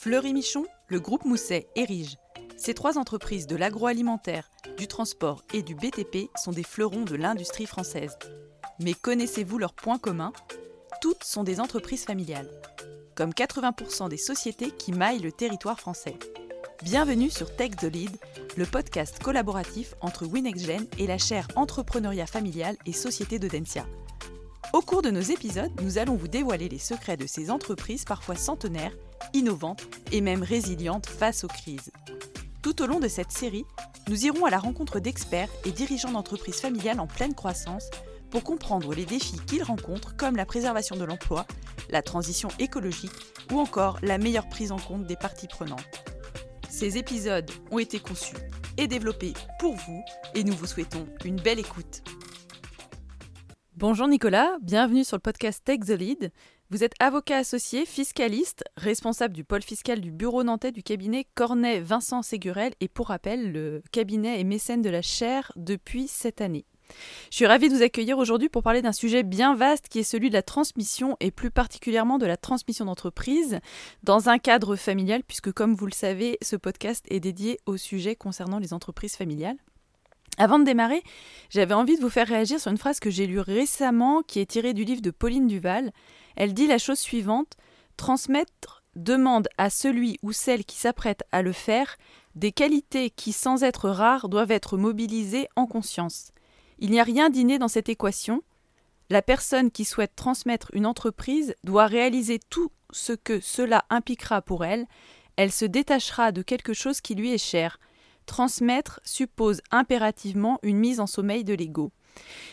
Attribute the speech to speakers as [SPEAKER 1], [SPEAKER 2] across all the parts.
[SPEAKER 1] Fleury Michon, le groupe Mousset et Rige. Ces trois entreprises de l'agroalimentaire, du transport et du BTP sont des fleurons de l'industrie française. Mais connaissez-vous leurs points communs? Toutes sont des entreprises familiales, comme 80% des sociétés qui maillent le territoire français. Bienvenue sur Tech the Lead, le podcast collaboratif entre WinexGen et la chaire Entrepreneuriat familial et Société de Densia. Au cours de nos épisodes, nous allons vous dévoiler les secrets de ces entreprises parfois centenaires, innovantes et même résilientes face aux crises. Tout au long de cette série, nous irons à la rencontre d'experts et dirigeants d'entreprises familiales en pleine croissance pour comprendre les défis qu'ils rencontrent comme la préservation de l'emploi, la transition écologique ou encore la meilleure prise en compte des parties prenantes. Ces épisodes ont été conçus et développés pour vous et nous vous souhaitons une belle écoute. Bonjour Nicolas, bienvenue sur le podcast Take the Lead. Vous êtes avocat associé, fiscaliste, responsable du pôle fiscal du bureau nantais du cabinet Cornet Vincent Ségurel et pour rappel, le cabinet est mécène de la chaire depuis cette année. Je suis ravie de vous accueillir aujourd'hui pour parler d'un sujet bien vaste qui est celui de la transmission et plus particulièrement de la transmission d'entreprise dans un cadre familial puisque comme vous le savez, ce podcast est dédié au sujet concernant les entreprises familiales. Avant de démarrer, j'avais envie de vous faire réagir sur une phrase que j'ai lue récemment qui est tirée du livre de Pauline Duval. Elle dit la chose suivante Transmettre demande à celui ou celle qui s'apprête à le faire des qualités qui, sans être rares, doivent être mobilisées en conscience. Il n'y a rien d'inné dans cette équation. La personne qui souhaite transmettre une entreprise doit réaliser tout ce que cela impliquera pour elle. Elle se détachera de quelque chose qui lui est cher. Transmettre suppose impérativement une mise en sommeil de l'ego.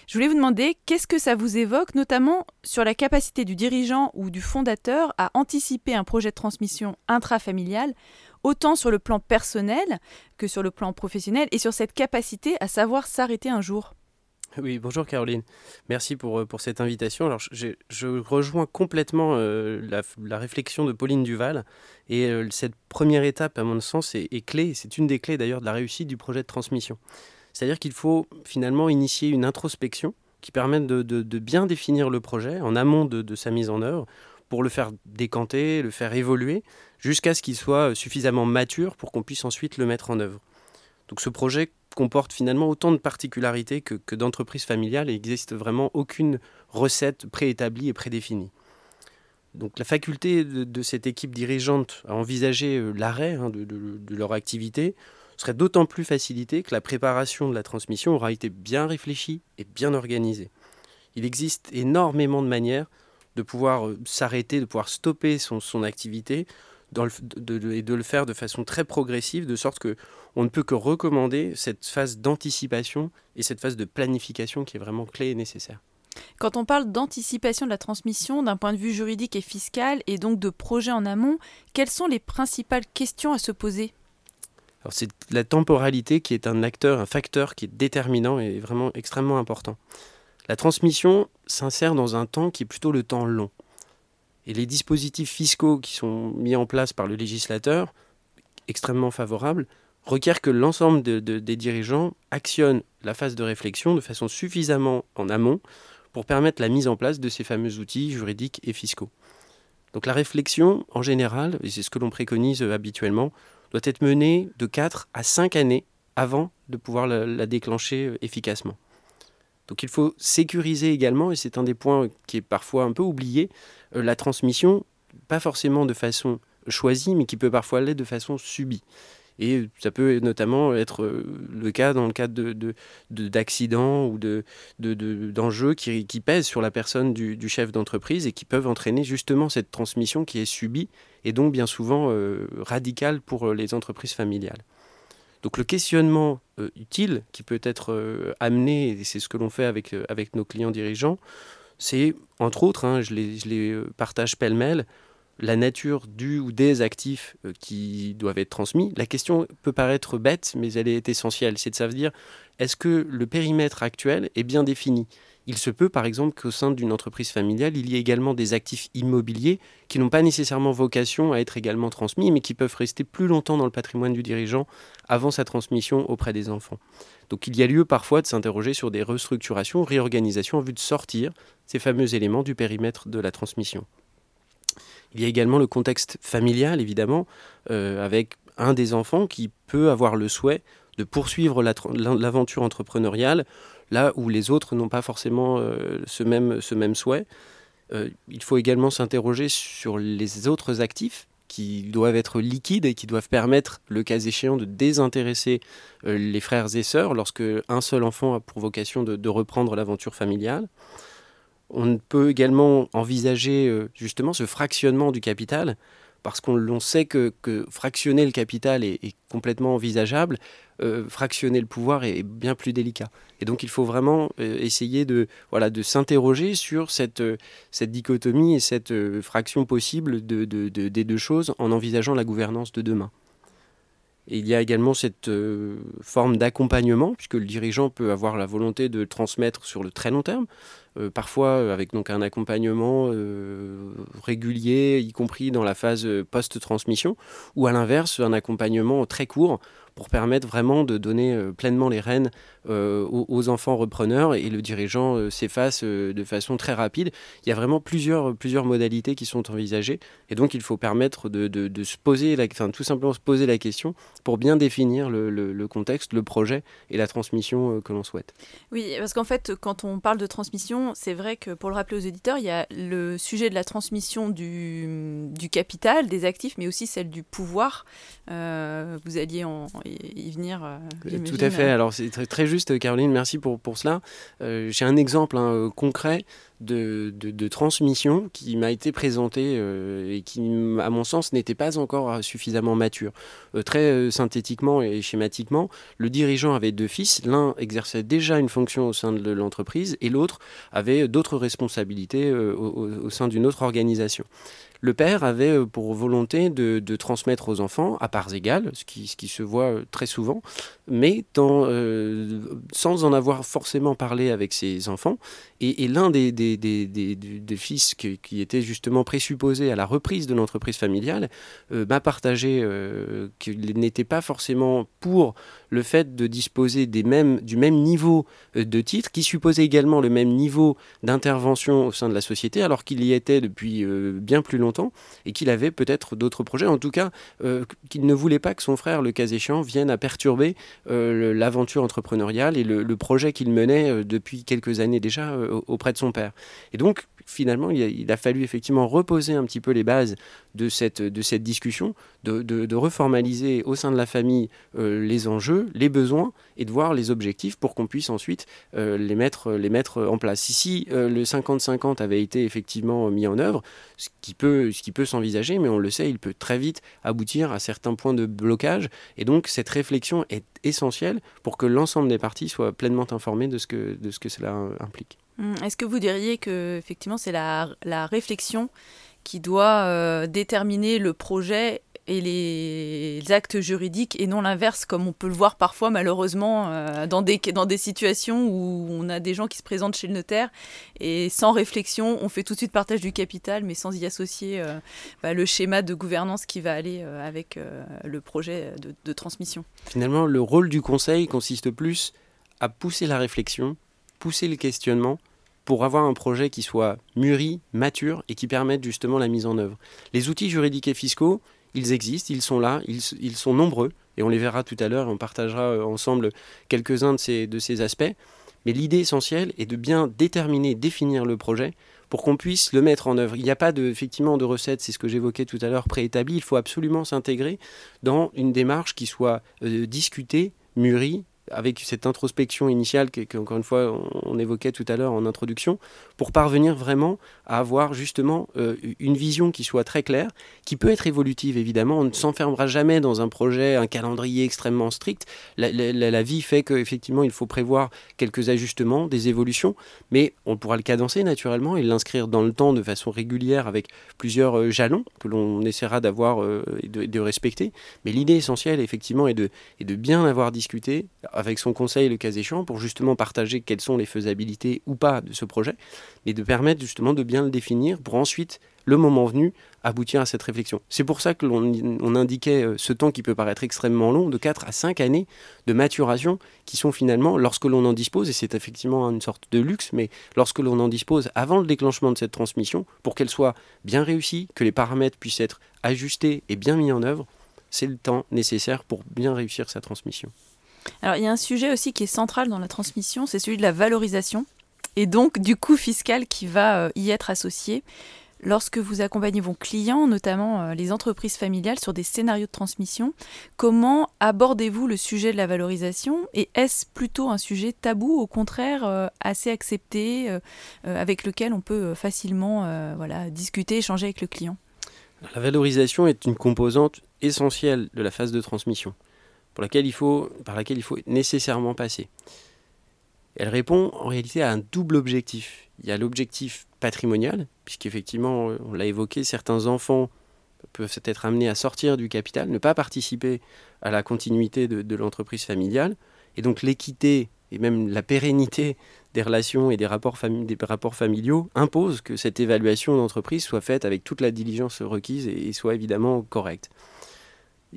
[SPEAKER 1] Je voulais vous demander qu'est-ce que ça vous évoque, notamment sur la capacité du dirigeant ou du fondateur à anticiper un projet de transmission intrafamiliale, autant sur le plan personnel que sur le plan professionnel, et sur cette capacité à savoir s'arrêter un jour?
[SPEAKER 2] Oui, bonjour Caroline. Merci pour, euh, cette invitation. Alors, je, rejoins complètement euh, la, réflexion de Pauline Duval. Et euh, cette première étape, à mon sens, est, clé. C'est une des clés d'ailleurs de la réussite du projet de transmission. C'est-à-dire qu'il faut finalement initier une introspection qui permette de bien définir le projet en amont de, de, sa mise en œuvre pour le faire décanter, le faire évoluer, jusqu'à ce qu'il soit suffisamment mature pour qu'on puisse ensuite le mettre en œuvre. Donc ce projet comporte finalement autant de particularités que, d'entreprises familiales et n'existe vraiment aucune recette préétablie et prédéfinie. Donc la faculté de, cette équipe dirigeante à envisager euh, l'arrêt hein, de, leur activité serait d'autant plus facilitée que la préparation de la transmission aura été bien réfléchie et bien organisée. Il existe énormément de manières de pouvoir euh, s'arrêter, de pouvoir stopper son activité dans le, de, de, et de le faire de façon très progressive, de sorte que on ne peut que recommander cette phase d'anticipation et cette phase de planification qui est vraiment clé et nécessaire.
[SPEAKER 1] Quand on parle d'anticipation de la transmission d'un point de vue juridique et fiscal et donc de projet en amont, quelles sont les principales questions à se poser?
[SPEAKER 2] Alors c'est la temporalité qui est un acteur, un facteur qui est déterminant et vraiment extrêmement important. La transmission s'insère dans un temps qui est plutôt le temps long. Et les dispositifs fiscaux qui sont mis en place par le législateur, extrêmement favorables, requiert que l'ensemble de, de, des dirigeants actionnent la phase de réflexion de façon suffisamment en amont pour permettre la mise en place de ces fameux outils juridiques et fiscaux. Donc la réflexion, en général, et c'est ce que l'on préconise habituellement, doit être menée de 4 à 5 années avant de pouvoir la, la déclencher efficacement. Donc il faut sécuriser également, et c'est un des points qui est parfois un peu oublié, euh, la transmission, pas forcément de façon choisie, mais qui peut parfois l'être de façon subie. Et ça peut notamment être euh, le cas dans le cadre d'accidents de, de, ou d'enjeux de, de, qui, pèsent sur la personne du, du chef d'entreprise et qui peuvent entraîner justement cette transmission qui est subie et donc bien souvent euh, radicale pour les entreprises familiales. Donc le questionnement euh, utile qui peut être euh, amené, et c'est ce que l'on fait avec, euh, nos clients dirigeants, c'est entre autres, hein, je, les, je les partage pêle-mêle, la nature du ou des actifs qui doivent être transmis. La question peut paraître bête, mais elle est essentielle. C'est de savoir est-ce que le périmètre actuel est bien défini? Il se peut par exemple qu'au sein d'une entreprise familiale, il y ait également des actifs immobiliers qui n'ont pas nécessairement vocation à être également transmis, mais qui peuvent rester plus longtemps dans le patrimoine du dirigeant avant sa transmission auprès des enfants. Donc il y a lieu parfois de s'interroger sur des restructurations, réorganisations en vue de sortir ces fameux éléments du périmètre de la transmission. Il y a également le contexte familial, évidemment, avec un des enfants qui peut avoir le souhait de poursuivre l'aventure entrepreneuriale là où les autres n'ont pas forcément ce, même, ce même souhait. il faut également s'interroger sur les autres actifs qui doivent être liquides et qui doivent permettre, le cas échéant, de désintéresser euh, les frères et sœurs lorsque un seul enfant a pour vocation de, reprendre l'aventure familiale. On peut également envisager euh, justement ce fractionnement du capital parce qu'on sait que, fractionner le capital est, complètement envisageable, euh, fractionner le pouvoir est, bien plus délicat. Et donc il faut vraiment euh, essayer de, voilà, de s'interroger sur cette, euh, cette dichotomie et cette fraction possible de, des deux choses en envisageant la gouvernance de demain. Il y a également cette forme d'accompagnement, puisque le dirigeant peut avoir la volonté de transmettre sur le très long terme, euh, parfois euh, avec donc un accompagnement euh, régulier, y compris dans la phase post-transmission, ou à l'inverse, un accompagnement très court pour permettre vraiment de donner euh, pleinement les rênes euh, aux, enfants repreneurs et le dirigeant euh, s'efface de façon très rapide. Il y a vraiment plusieurs, plusieurs modalités qui sont envisagées et donc il faut permettre de, de, se poser, la, enfin, tout simplement se poser la question pour bien définir le, le, contexte, le projet et la transmission que l'on souhaite.
[SPEAKER 1] Oui, parce qu'en fait, quand on parle de transmission, c'est vrai que pour le rappeler aux éditeurs, il y a le sujet de la transmission du, du capital, des actifs, mais aussi celle du pouvoir. vous alliez en, y venir. Euh,
[SPEAKER 2] tout à fait. Alors c'est très, très, juste, Caroline, merci pour, pour cela. Euh, j'ai un exemple hein, concret de, de, transmission qui m'a été présenté euh, et qui, à mon sens, n'était pas encore suffisamment mature. très synthétiquement et schématiquement, le dirigeant avait deux fils. L'un exerçait déjà une fonction au sein de l'entreprise et l'autre avait d'autres responsabilités au, au sein d'une autre organisation. Le père avait euh, pour volonté de, transmettre aux enfants à parts égales, ce qui, se voit euh, très souvent, mais euh, sans en avoir forcément parlé avec ses enfants. Et, l'un des, fils qui, était justement présupposé à la reprise de l'entreprise familiale m'a partagé qu'il n'était pas forcément pour le fait de disposer du même niveau de titres, qui supposait également le même niveau d'intervention au sein de la société, alors qu'il y était depuis bien plus longtemps et qu'il avait peut-être d'autres projets, en tout cas euh, qu'il ne voulait pas que son frère, le cas échéant, vienne à perturber euh, l'aventure entrepreneuriale et le, projet qu'il menait euh, depuis quelques années déjà auprès de son père. Et donc, finalement, il a, fallu effectivement reposer un petit peu les bases de cette, de cette discussion, de, de, reformaliser au sein de la famille les enjeux, les besoins et de voir les objectifs pour qu'on puisse ensuite les, mettre, les mettre en place. Ici, le 50-50 avait été effectivement mis en œuvre, ce qui peut peut s'envisager, mais on le sait, il peut très vite aboutir à certains points de blocage. Et donc cette réflexion est essentielle pour que l'ensemble des parties soient pleinement informées de ce que, de ce que cela implique.
[SPEAKER 1] Hum, est-ce que vous diriez que effectivement c'est la, la, réflexion qui doit euh, déterminer le projet et les actes juridiques et non l'inverse, comme on peut le voir parfois malheureusement euh, dans, des, dans des situations où on a des gens qui se présentent chez le notaire et sans réflexion, on fait tout de suite partage du capital, mais sans y associer euh, bah, le schéma de gouvernance qui va aller avec le projet de transmission.
[SPEAKER 2] Finalement, le rôle du conseil consiste plus à pousser la réflexion, pousser le questionnement pour avoir un projet qui soit mûri, mature et qui permette justement la mise en œuvre. Les outils juridiques et fiscaux, ils existent, ils sont là, ils, sont nombreux, et on les verra tout à l'heure, on partagera euh, ensemble quelques-uns de ces, aspects. Mais l'idée essentielle est de bien déterminer, définir le projet pour qu'on puisse le mettre en œuvre. Il n'y a pas de, effectivement de recette, c'est ce que j'évoquais tout à l'heure, préétablie. Il faut absolument s'intégrer dans une démarche qui soit euh, discutée, mûrie, avec cette introspection initiale qu'encore une fois on évoquait tout à l'heure en introduction, pour parvenir vraiment à avoir justement euh, une vision qui soit très claire, qui peut être évolutive évidemment. On ne s'enfermera jamais dans un projet, un calendrier extrêmement strict. La, vie fait qu'effectivement il faut prévoir quelques ajustements, des évolutions, mais on pourra le cadencer naturellement et l'inscrire dans le temps de façon régulière avec plusieurs euh, jalons que l'on essaiera d'avoir euh, et de, respecter. Mais l'idée essentielle effectivement est de, est de bien avoir discuté avec son conseil le cas échéant pour justement partager quelles sont les faisabilités ou pas de ce projet, mais de permettre justement de bien le définir pour ensuite le moment venu, aboutir à cette réflexion. C'est pour ça que l'on indiquait euh, ce temps qui peut paraître extrêmement long, de 4 à 5 années de maturation, qui sont finalement, lorsque l'on en dispose, et c'est effectivement une sorte de luxe, mais lorsque l'on en dispose avant le déclenchement de cette transmission, pour qu'elle soit bien réussie, que les paramètres puissent être ajustés et bien mis en œuvre, c'est le temps nécessaire pour bien réussir sa transmission.
[SPEAKER 1] Alors il y a un sujet aussi qui est central dans la transmission, c'est celui de la valorisation, et donc du coût fiscal qui va euh, y être associé. Lorsque vous accompagnez vos clients, notamment euh, les entreprises familiales, sur des scénarios de transmission, comment abordez-vous le sujet de la valorisation Et est-ce plutôt un sujet tabou, au contraire euh, assez accepté, avec lequel on peut facilement voilà, discuter, échanger avec le client?
[SPEAKER 2] La valorisation est une composante essentielle de la phase de transmission, laquelle il faut, par laquelle il faut nécessairement passer. Elle répond en réalité à un double objectif. Il y a l'objectif patrimonial, puisqu'effectivement, on l'a évoqué, certains enfants peuvent être amenés à sortir du capital, ne pas participer à la continuité de, l'entreprise familiale, et donc l'équité et même la pérennité des relations et des rapports, des rapports familiaux impose que cette évaluation d'entreprise soit faite avec toute la diligence requise et soit évidemment correcte.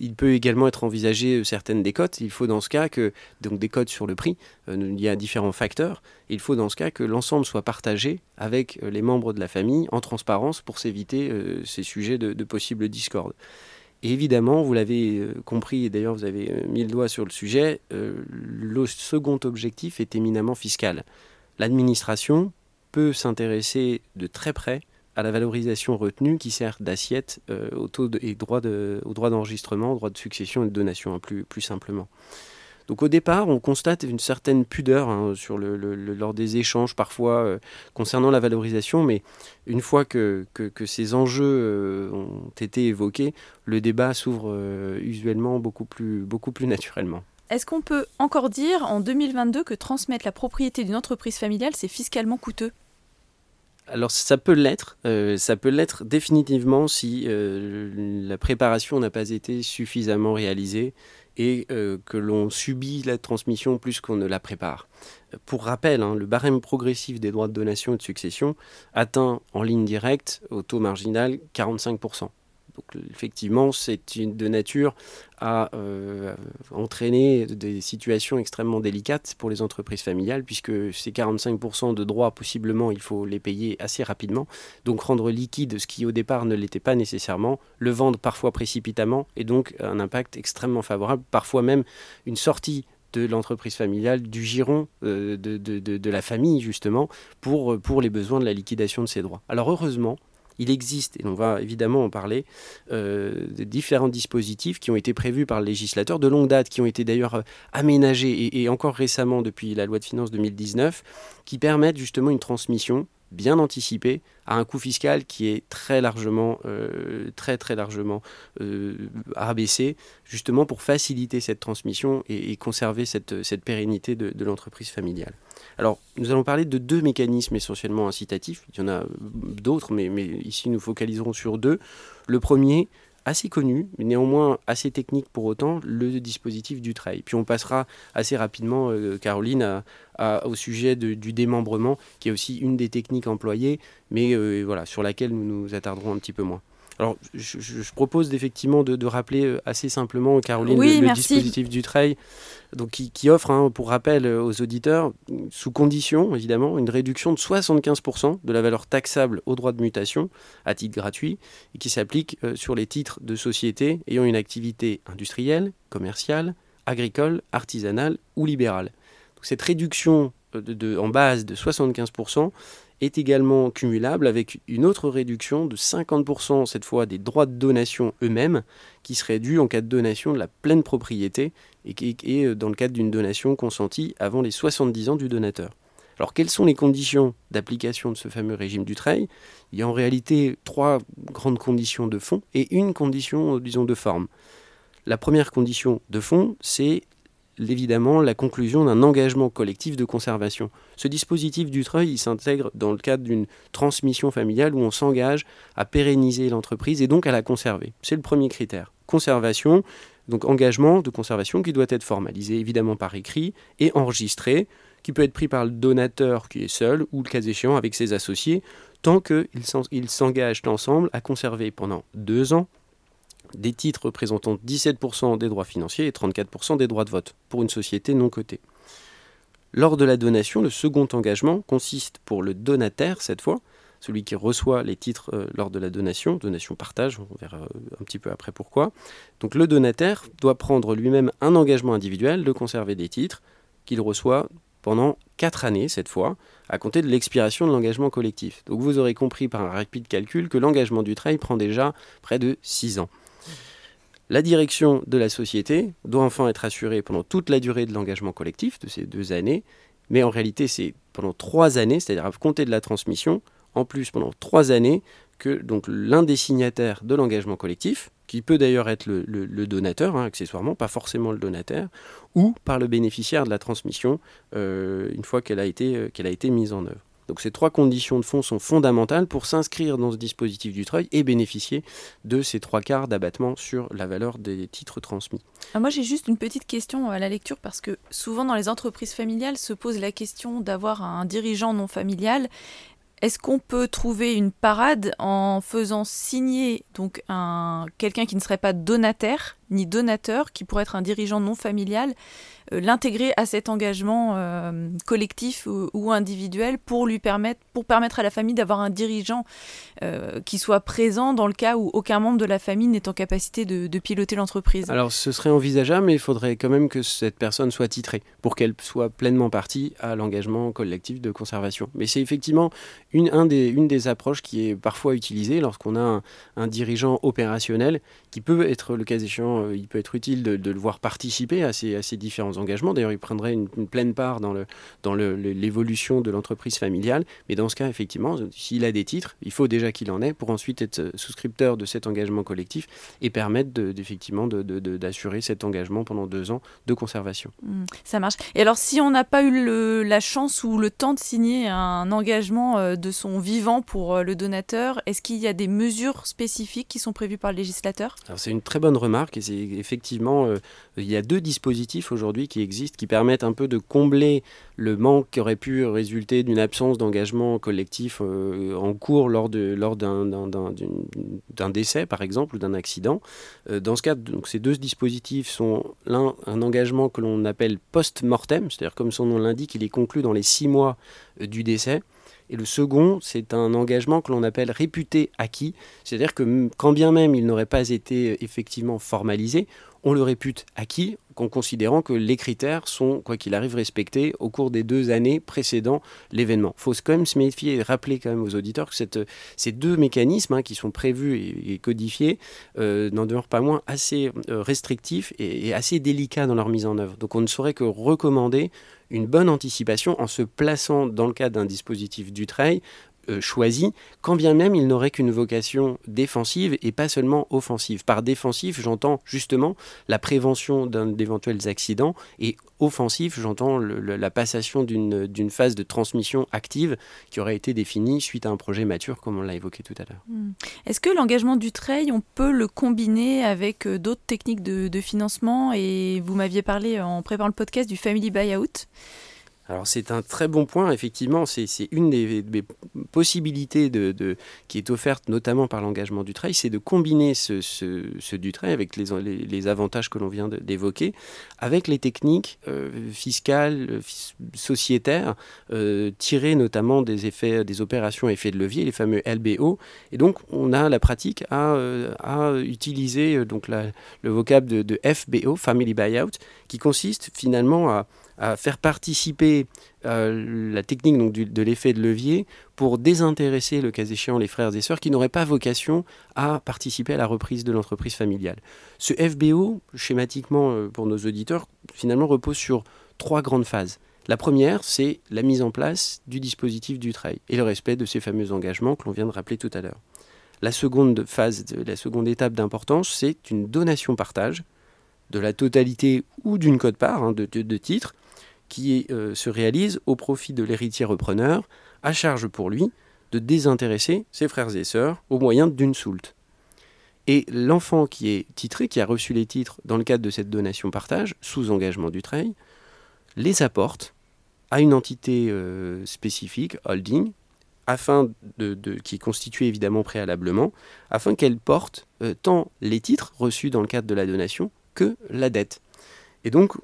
[SPEAKER 2] Il peut également être envisagé euh, certaines décotes. Il faut dans ce cas que, donc des cotes sur le prix, euh, il y a différents facteurs. Il faut dans ce cas que l'ensemble soit partagé avec euh, les membres de la famille en transparence pour s'éviter ces sujets de, possibles discordes. évidemment, vous l'avez compris, et d'ailleurs vous avez mis le doigt sur le sujet, le second objectif est éminemment fiscal. L'administration peut s'intéresser de très près à la valorisation retenue qui sert d'assiette euh, au taux et droit de, au droit d'enregistrement, au droit de succession et de donation, hein, plus, plus simplement. Donc au départ, on constate une certaine pudeur hein, sur lors des échanges parfois euh, concernant la valorisation, mais une fois que, que, ces enjeux euh, ont été évoqués, le débat s'ouvre usuellement beaucoup plus, beaucoup plus naturellement.
[SPEAKER 1] Est-ce qu'on peut encore dire en 2022 que transmettre la propriété d'une entreprise familiale, c'est fiscalement coûteux?
[SPEAKER 2] Alors ça peut l'être, euh, ça peut l'être définitivement si euh, la préparation n'a pas été suffisamment réalisée et euh, que l'on subit la transmission plus qu'on ne la prépare. Pour rappel, hein, le barème progressif des droits de donation et de succession atteint en ligne directe au taux marginal 45%. Donc effectivement, c'est de nature à euh, entraîner des situations extrêmement délicates pour les entreprises familiales, puisque ces 45% de droits, possiblement, il faut les payer assez rapidement. Donc rendre liquide ce qui au départ ne l'était pas nécessairement, le vendre parfois précipitamment, et donc un impact extrêmement favorable, parfois même une sortie de l'entreprise familiale, du giron euh, de, la famille, justement, pour les besoins de la liquidation de ces droits. Alors heureusement, il existe, et on va évidemment en parler, euh, différents dispositifs qui ont été prévus par le législateur de longue date, qui ont été d'ailleurs euh, aménagés et, encore récemment depuis la loi de finances 2019, qui permettent justement une transmission bien anticipée à un coût fiscal qui est très largement, euh, très très largement abaissé, justement pour faciliter cette transmission et, conserver cette, pérennité de l'entreprise familiale. Alors, nous allons parler de deux mécanismes essentiellement incitatifs. Il y en a d'autres, mais, ici nous focaliserons sur deux. Le premier, assez connu, mais néanmoins assez technique pour autant, le dispositif du trail. Puis on passera assez rapidement, euh, Caroline, au sujet du démembrement, qui est aussi une des techniques employées, mais euh, voilà, sur laquelle nous nous attarderons un petit peu moins. Alors, je, propose effectivement de, rappeler euh, assez simplement, Caroline, le, dispositif du trail, donc qui, offre, hein, pour rappel euh, aux auditeurs, sous condition évidemment, une réduction de 75% de la valeur taxable au droit de mutation à titre gratuit et qui s'applique euh, sur les titres de sociétés ayant une activité industrielle, commerciale, agricole, artisanale ou libérale. cette réduction en base de 75% est également cumulable avec une autre réduction de 50% cette fois des droits de donation eux-mêmes qui seraient dus en cas de donation de la pleine propriété et, est euh, dans le cadre d'une donation consentie avant les 70 ans du donateur. Alors quelles sont les conditions d'application de ce fameux régime du trail Il y a en réalité trois grandes conditions de fond et une condition, euh, disons, de forme. La première condition de fond, c'est évidemment la conclusion d'un engagement collectif de conservation. Ce dispositif du treuil, il s'intègre dans le cadre d'une transmission familiale où on s'engage à pérenniser l'entreprise et donc à la conserver. C'est le premier critère. Conservation, Donc engagement de conservation qui doit être formalisé évidemment par écrit et enregistré, qui peut être pris par le donateur qui est seul ou le cas échéant avec ses associés, tant qu'ils s'engagent ensemble à conserver pendant deux ans des titres représentant 17% des droits financiers et 34% des droits de vote pour une société non cotée. Lors de la donation, le second engagement consiste pour le donataire, cette fois, celui qui reçoit les titres euh, lors de la donation, donation partage, on verra euh, un petit peu après pourquoi. Donc le donataire doit prendre lui-même un engagement individuel de conserver des titres qu'il reçoit pendant 4 années cette fois, à compter de l'expiration de l'engagement collectif. Donc vous aurez compris par un rapide calcul que l'engagement du trail prend déjà près de 6 ans. La direction de la société doit enfin être assurée pendant toute la durée de l'engagement collectif de ces deux années, mais en réalité c'est pendant trois années, c'est-à-dire à compter de la transmission, en plus pendant trois années, que donc l'un des signataires de l'engagement collectif, qui peut d'ailleurs être le, donateur, hein, accessoirement, pas forcément le donataire, ou par le bénéficiaire de la transmission, euh, une fois qu'elle a, euh, qu'elle a été mise en œuvre. Donc ces trois conditions de fond sont fondamentales pour s'inscrire dans ce dispositif du treuil et bénéficier de ces trois quarts d'abattement sur la valeur des titres transmis.
[SPEAKER 1] Ah, moi j'ai juste une petite question à la lecture parce que souvent dans les entreprises familiales se pose la question d'avoir un dirigeant non familial. Est-ce qu'on peut trouver une parade en faisant signer donc un quelqu'un qui ne serait pas donataire ni donateur, qui pourrait être un dirigeant non familial, euh, l'intégrer à cet engagement euh, collectif ou, individuel pour lui permettre, pour permettre à la famille d'avoir un dirigeant euh, qui soit présent dans le cas où aucun membre de la famille n'est en capacité de, piloter l'entreprise.
[SPEAKER 2] Alors ce serait envisageable, mais il faudrait quand même que cette personne soit titrée pour qu'elle soit pleinement partie à l'engagement collectif de conservation. Mais c'est effectivement une, un des, une des approches qui est parfois utilisée lorsqu'on a un, un dirigeant opérationnel qui peut être le cas échéant euh, il peut être utile de, le voir participer à ces, différents engagements. D'ailleurs, il prendrait une, pleine part dans, l'évolution de l'entreprise familiale. Mais dans ce cas, effectivement, s'il a des titres, il faut déjà qu'il en ait pour ensuite être souscripteur de cet engagement collectif et permettre effectivement d'assurer cet engagement pendant deux ans de conservation.
[SPEAKER 1] Mmh, ça marche. Et alors, si on n'a pas eu la chance ou le temps de signer un engagement euh, de son vivant pour euh, le donateur, est-ce qu'il y a des mesures spécifiques qui sont prévues par le législateur?
[SPEAKER 2] C'est une très bonne remarque et effectivement, euh, il y a deux dispositifs aujourd'hui qui existent qui permettent un peu de combler le manque qui aurait pu résulter d'une absence d'engagement collectif euh, en cours lors, d'un, décès, par exemple, ou d'un accident. Euh, dans ce cas, ces deux dispositifs sont l'un, un engagement que l'on appelle post-mortem, c'est-à-dire comme son nom l'indique, il est conclu dans les six mois du décès. Et le second, c'est un engagement que l'on appelle réputé acquis, c'est-à-dire que quand bien même il n'aurait pas été effectivement formalisé, on le répute acquis en considérant que les critères sont, quoi qu'il arrive, respectés au cours des deux années précédant l'événement. Il faut quand même se méfier et rappeler quand même aux auditeurs que ces deux mécanismes hein, qui sont prévus et, codifiés euh, n'en demeurent pas moins assez euh, restrictifs et, assez délicats dans leur mise en œuvre. Donc on ne saurait que recommander une bonne anticipation en se plaçant dans le cadre d'un dispositif du trail choisi, quand bien même il n'aurait qu'une vocation défensive et pas seulement offensive. Par défensif, j'entends justement la prévention d'éventuels accidents et offensif, j'entends la passation d'une phase de transmission active qui aurait été définie suite à un projet mature, comme on l'a évoqué tout à l'heure. Hmm.
[SPEAKER 1] Est-ce que l'engagement du trail, on peut le combiner avec euh, d'autres techniques de, de financement? Et vous m'aviez parlé en préparant le podcast du Family Buyout.
[SPEAKER 2] Alors c'est un très bon point, effectivement, c'est une des, possibilités qui est offerte notamment par l'engagement du trail, c'est de combiner ce, ce, du trail avec les, les, avantages que l'on vient d'évoquer, avec les techniques euh, fiscales, sociétaires, euh, tirées notamment des effets, des opérations effets de levier, les fameux LBO. Et donc on a la pratique à, euh, à utiliser donc le vocable de, de FBO, Family Buyout, qui consiste finalement à à faire participer euh, la technique donc, de l'effet de levier pour désintéresser, le cas échéant, les frères et sœurs qui n'auraient pas vocation à participer à la reprise de l'entreprise familiale. Ce FBO, schématiquement euh, pour nos auditeurs, finalement repose sur trois grandes phases. La première, c'est la mise en place du dispositif du trail et le respect de ces fameux engagements que l'on vient de rappeler tout à l'heure. La seconde phase, la seconde étape d'importance, c'est une donation-partage de la totalité ou d'une cote-part hein, de, de titres qui euh, se réalise au profit de l'héritier repreneur, à charge pour lui de désintéresser ses frères et sœurs au moyen d'une soulte. Et l'enfant qui est titré, qui a reçu les titres dans le cadre de cette donation partage, sous engagement du Treil, les apporte à une entité euh, spécifique, holding, afin de, qui est constituée évidemment préalablement, afin qu'elle porte euh, tant les titres reçus dans le cadre de la donation que la dette. Et donc,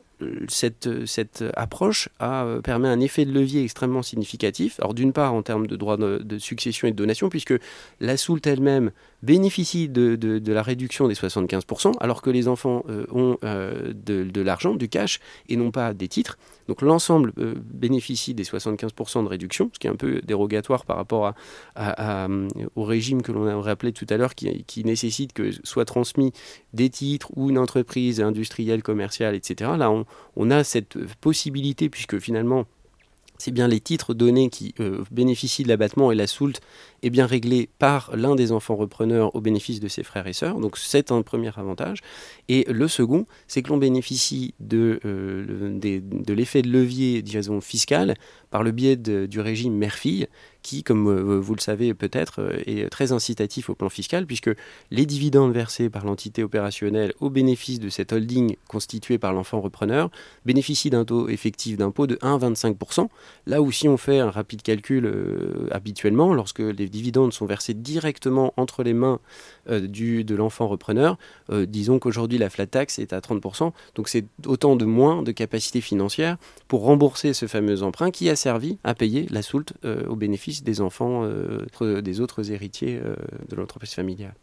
[SPEAKER 2] cette, cette approche a, euh, permet un effet de levier extrêmement significatif. Alors, d'une part, en termes de droits de, succession et de donation, puisque la soulte elle-même bénéficie de, la réduction des 75%, alors que les enfants ont de, l'argent, du cash, et non pas des titres. Donc l'ensemble euh, bénéficie des 75% de réduction, ce qui est un peu dérogatoire par rapport euh, au régime que l'on a rappelé tout à l'heure, qui, nécessite que soient transmis des titres ou une entreprise industrielle, commerciale, etc. Là, on a cette possibilité, puisque finalement, c'est bien les titres donnés qui euh, bénéficient de l'abattement et la soulte est bien réglé par l'un des enfants repreneurs au bénéfice de ses frères et sœurs. Donc c'est un premier avantage. Et le second, c'est que l'on bénéficie de, euh, l'effet de levier, disons, fiscal par le biais du régime mère-fille qui, comme euh, vous le savez peut-être, euh, est très incitatif au plan fiscal, puisque les dividendes versés par l'entité opérationnelle au bénéfice de cette holding constituée par l'enfant repreneur bénéficient d'un taux effectif d'impôt de 1,25%, là où si on fait un rapide calcul habituellement, lorsque les dividendes sont versés directement entre les mains euh, de l'enfant repreneur, euh, disons qu'aujourd'hui la flat tax est à 30%, donc c'est autant de moins de capacité financière pour rembourser ce fameux emprunt qui a servi à payer la soulte euh, au bénéfice des enfants, des autres héritiers de l'entreprise familiale.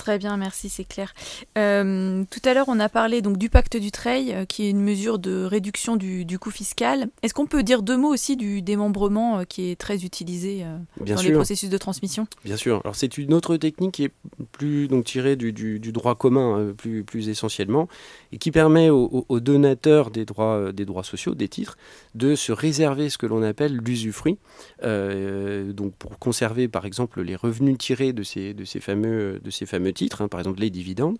[SPEAKER 1] Très bien, merci, c'est clair. Euh, tout à l'heure, on a parlé donc du pacte du Treil, euh, qui est une mesure de réduction du, coût fiscal. Est-ce qu'on peut dire deux mots aussi du démembrement, euh, qui est très utilisé dans les processus de transmission?
[SPEAKER 2] Bien sûr. Alors c'est une autre technique qui est plus donc tirée du, droit commun, plus, plus essentiellement, et qui permet aux, donateurs des droits, des droits sociaux, des titres, de se réserver ce que l'on appelle l'usufruit, donc pour conserver par exemple les revenus tirés de ces, de ces fameux, de ces fameux titres, hein, par exemple les dividendes,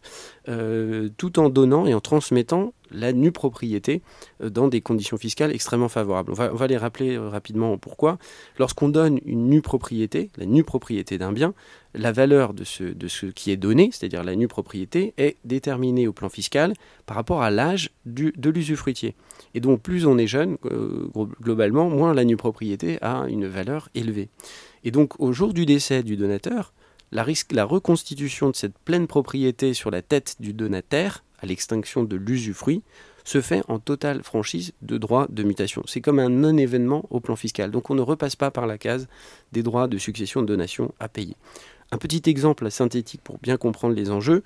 [SPEAKER 2] euh, tout en donnant et en transmettant la nue propriété euh, dans des conditions fiscales extrêmement favorables. On va, les rappeler euh, rapidement pourquoi. Lorsqu'on donne une nue propriété, la nue propriété d'un bien, la valeur de ce, de ce qui est donné, c'est-à-dire la nue propriété, est déterminée au plan fiscal par rapport à l'âge de l'usufruitier. Et donc plus on est jeune, globalement, moins la nue propriété a une valeur élevée. Et donc au jour du décès du donateur, la, reconstitution de cette pleine propriété sur la tête du donataire, à l'extinction de l'usufruit, se fait en totale franchise de droits de mutation. C'est comme un non-événement au plan fiscal. Donc on ne repasse pas par la case des droits de succession de donation à payer. Un petit exemple synthétique pour bien comprendre les enjeux.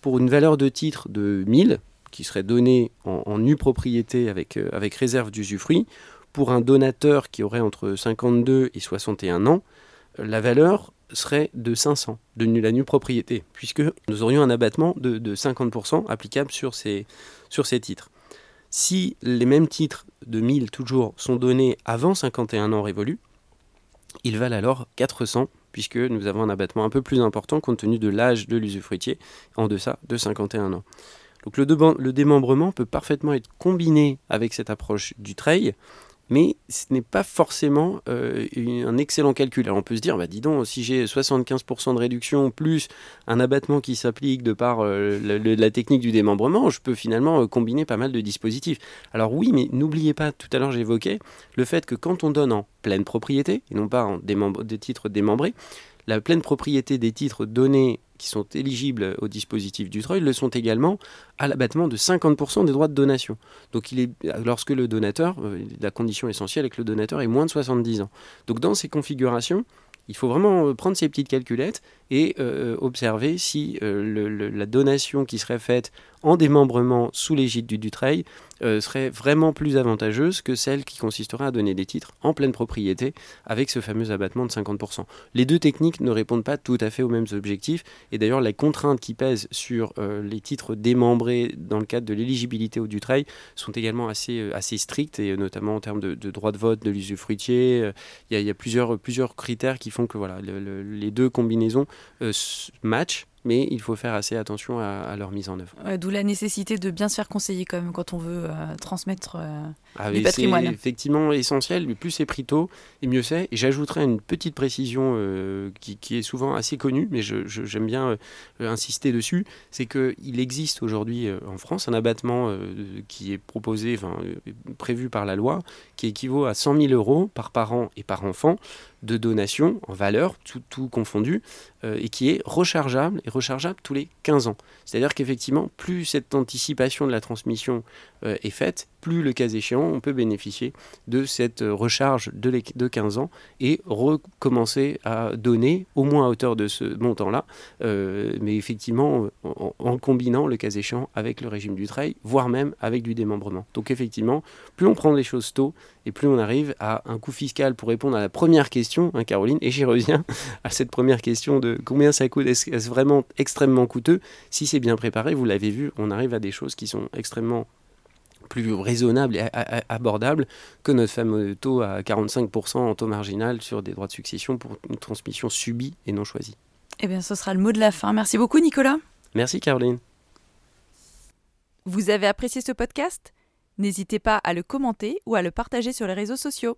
[SPEAKER 2] Pour une valeur de titre de 1000, qui serait donnée en, nue propriété euh, avec réserve d'usufruit, pour un donateur qui aurait entre 52 et 61 ans, la valeur serait de 500 de la nue propriété, puisque nous aurions un abattement de, 50% applicable sur ces, sur ces titres. Si les mêmes titres de 1000 toujours sont donnés avant 51 ans révolus, ils valent alors 400 puisque nous avons un abattement un peu plus important compte tenu de l'âge de l'usufruitier en deçà de 51 ans. Donc le, le démembrement peut parfaitement être combiné avec cette approche du trail mais ce n'est pas forcément euh, un excellent calcul. Alors on peut se dire, bah, dis donc, si j'ai 75% de réduction plus un abattement qui s'applique de par euh, la, technique du démembrement, je peux finalement euh, combiner pas mal de dispositifs. Alors oui, mais n'oubliez pas, tout à l'heure j'évoquais le fait que quand on donne en pleine propriété, et non pas en des titres démembrés, la pleine propriété des titres donnés qui sont éligibles au dispositif du Treuil le sont également à l'abattement de 50% des droits de donation. Donc lorsque le donateur, euh, la condition essentielle est que le donateur ait moins de 70 ans. Donc dans ces configurations, il faut vraiment euh, prendre ces petites calculettes et euh, observer si la donation qui serait faite en démembrement sous l'égide du Dutreil euh, serait vraiment plus avantageuse que celle qui consisterait à donner des titres en pleine propriété avec ce fameux abattement de 50%. Les deux techniques ne répondent pas tout à fait aux mêmes objectifs et d'ailleurs les contraintes qui pèsent sur euh, les titres démembrés dans le cadre de l'éligibilité au Dutreil sont également assez, euh, strictes et notamment en termes de, droit de vote de l'usufruitier. Il y, a, plusieurs, plusieurs critères qui font que voilà, les deux combinaisons matchent mais il faut faire assez attention à, leur mise en œuvre.
[SPEAKER 1] D'où la nécessité de bien se faire conseiller quand même quand on veut euh, transmettre euh,
[SPEAKER 2] ah C'est effectivement essentiel, plus c'est pris tôt, et mieux c'est. Et j'ajouterai une petite précision euh, qui, est souvent assez connue, mais j'aime bien insister dessus, c'est qu'il existe aujourd'hui en France un abattement qui est proposé, prévu par la loi, qui équivaut à 100 000 euros par parent et par enfant de donation en valeur, tout, confondu, euh, et qui est rechargeable et rechargeable tous les 15 ans. C'est-à-dire qu'effectivement, plus cette anticipation de la transmission euh, est faite, plus le cas échéant, on peut bénéficier de cette euh, recharge de, de 15 ans et recommencer à donner au moins à hauteur de ce montant-là, mais effectivement en, en, combinant le cas échéant avec le régime du trail, voire même avec du démembrement. Donc effectivement, plus on prend les choses tôt et plus on arrive à un coût fiscal pour répondre à la première question, hein, Caroline, et j'y reviens à cette première question de combien ça coûte, est-ce vraiment extrêmement coûteux? Si c'est bien préparé, vous l'avez vu, on arrive à des choses qui sont extrêmement plus raisonnables et abordables que notre fameux taux à 45% en taux marginal sur des droits de succession pour une transmission subie et non choisie.
[SPEAKER 1] Eh bien, ce sera le mot de la fin. Merci beaucoup, Nicolas.
[SPEAKER 2] Merci, Caroline.
[SPEAKER 1] Vous avez apprécié ce podcast? N'hésitez pas à le commenter ou à le partager sur les réseaux sociaux.